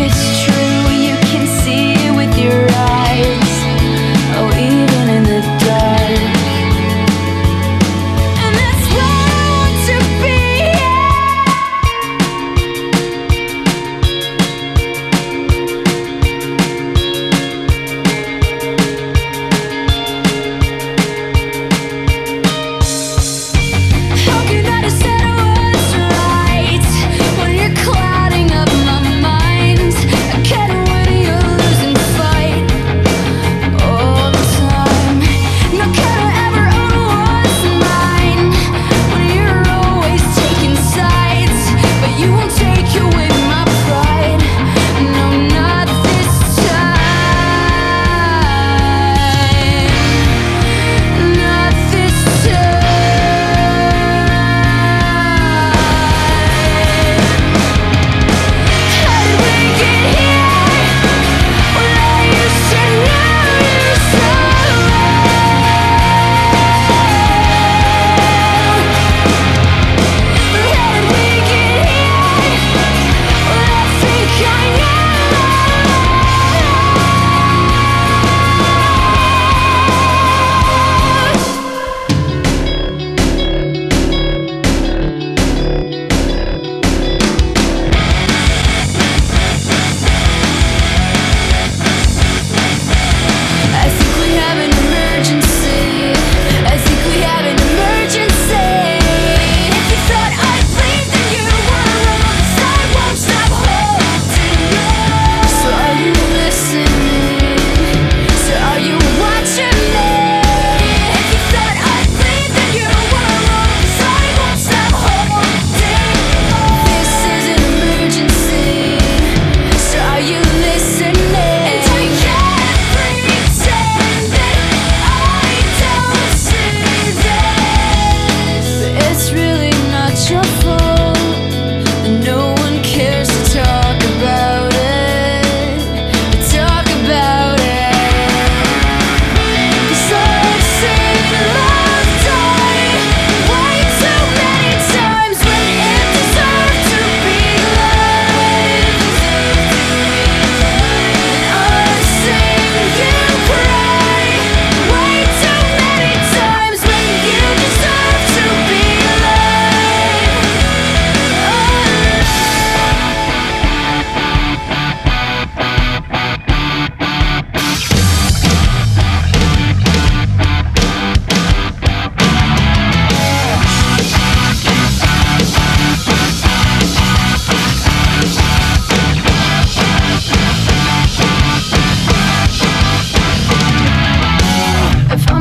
if it's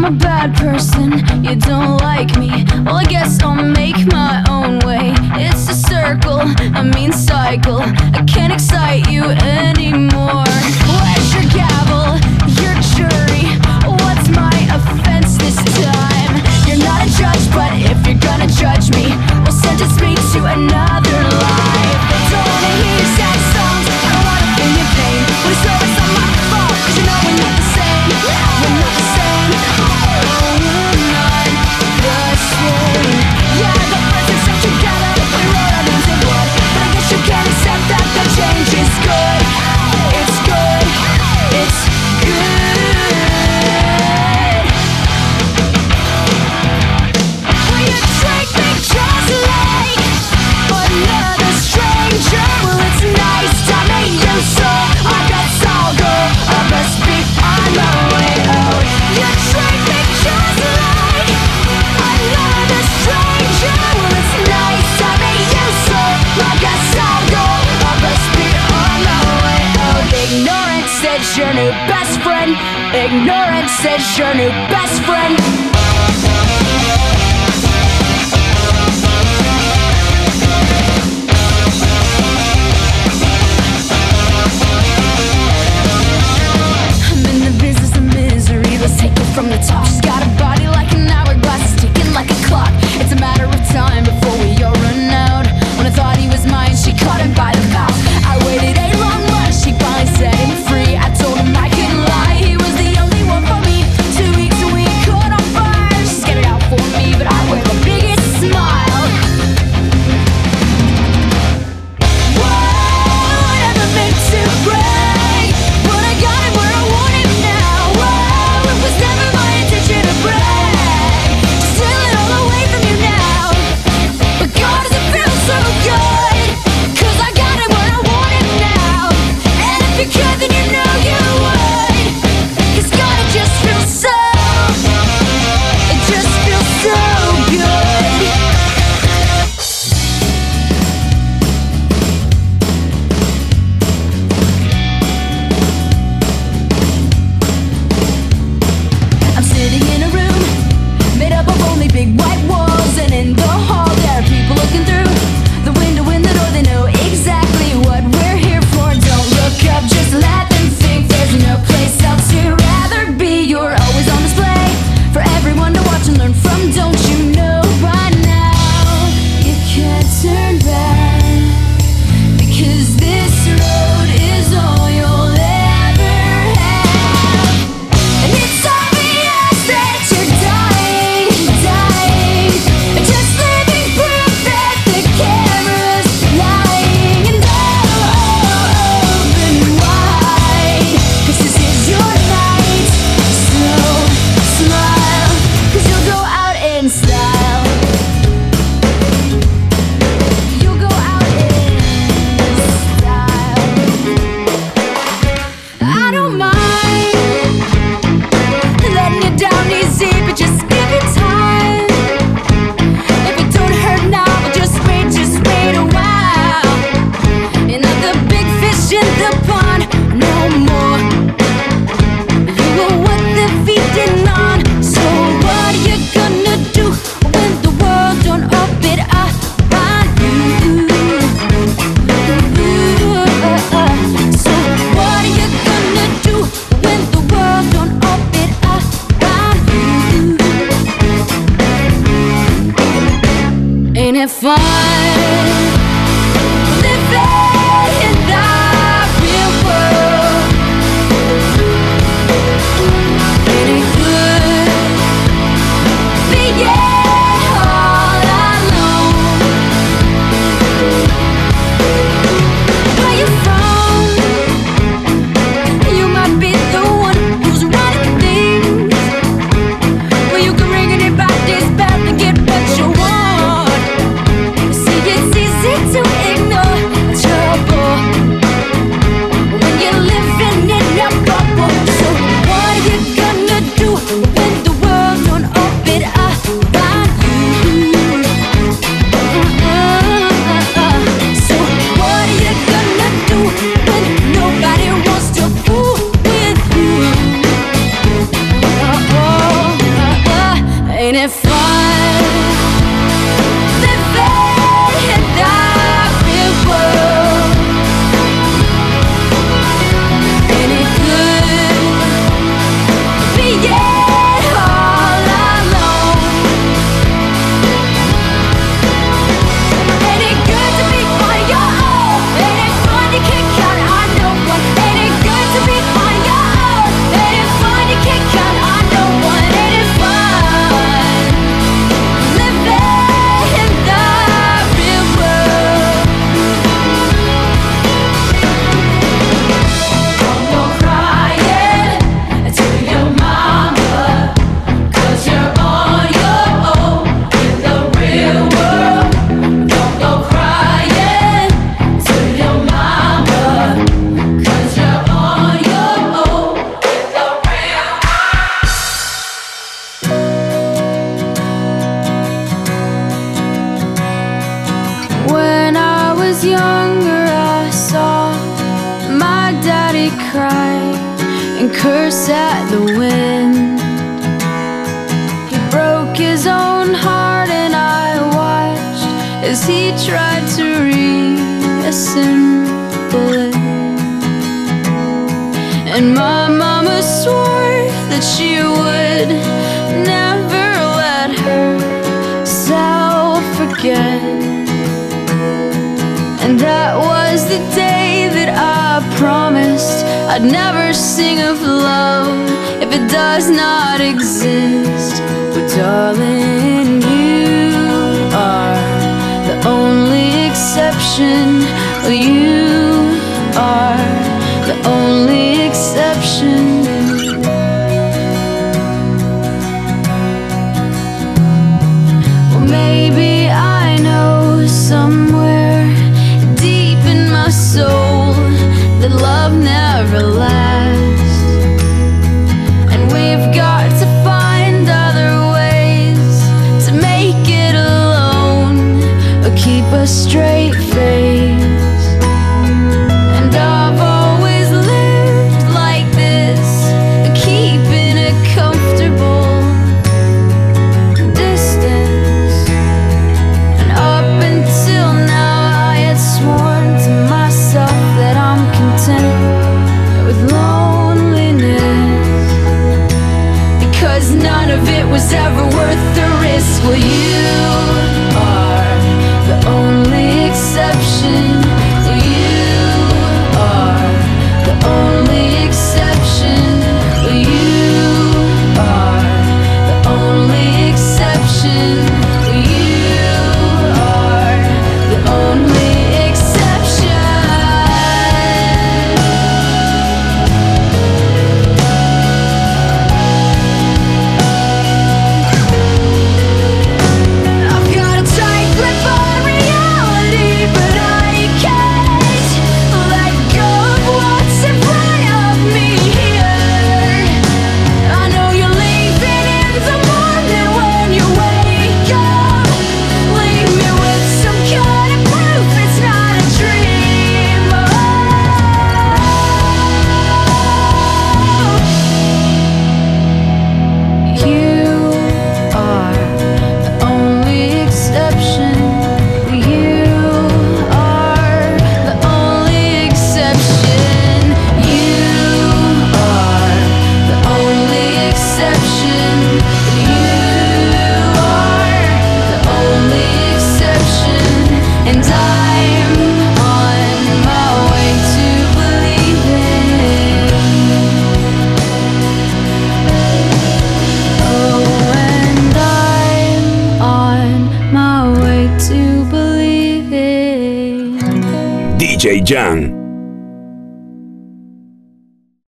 a bad person, you don't like me. Well, I guess I'll make my own way. It's a circle, a mean cycle. I can't excite you anymore. Where's your gavel, your jury? What's my offense this time? You're not a judge, but if you're gonna judge me Well, sentence me to another life. Don't hear sad songs Ignorance is your new best friend. fun. as he tried to reassemble it. And my mama swore that she would never let herself forget. And that was the day that I promised I'd never sing of love if it does not exist. But darling, you only exception. You are the only exception.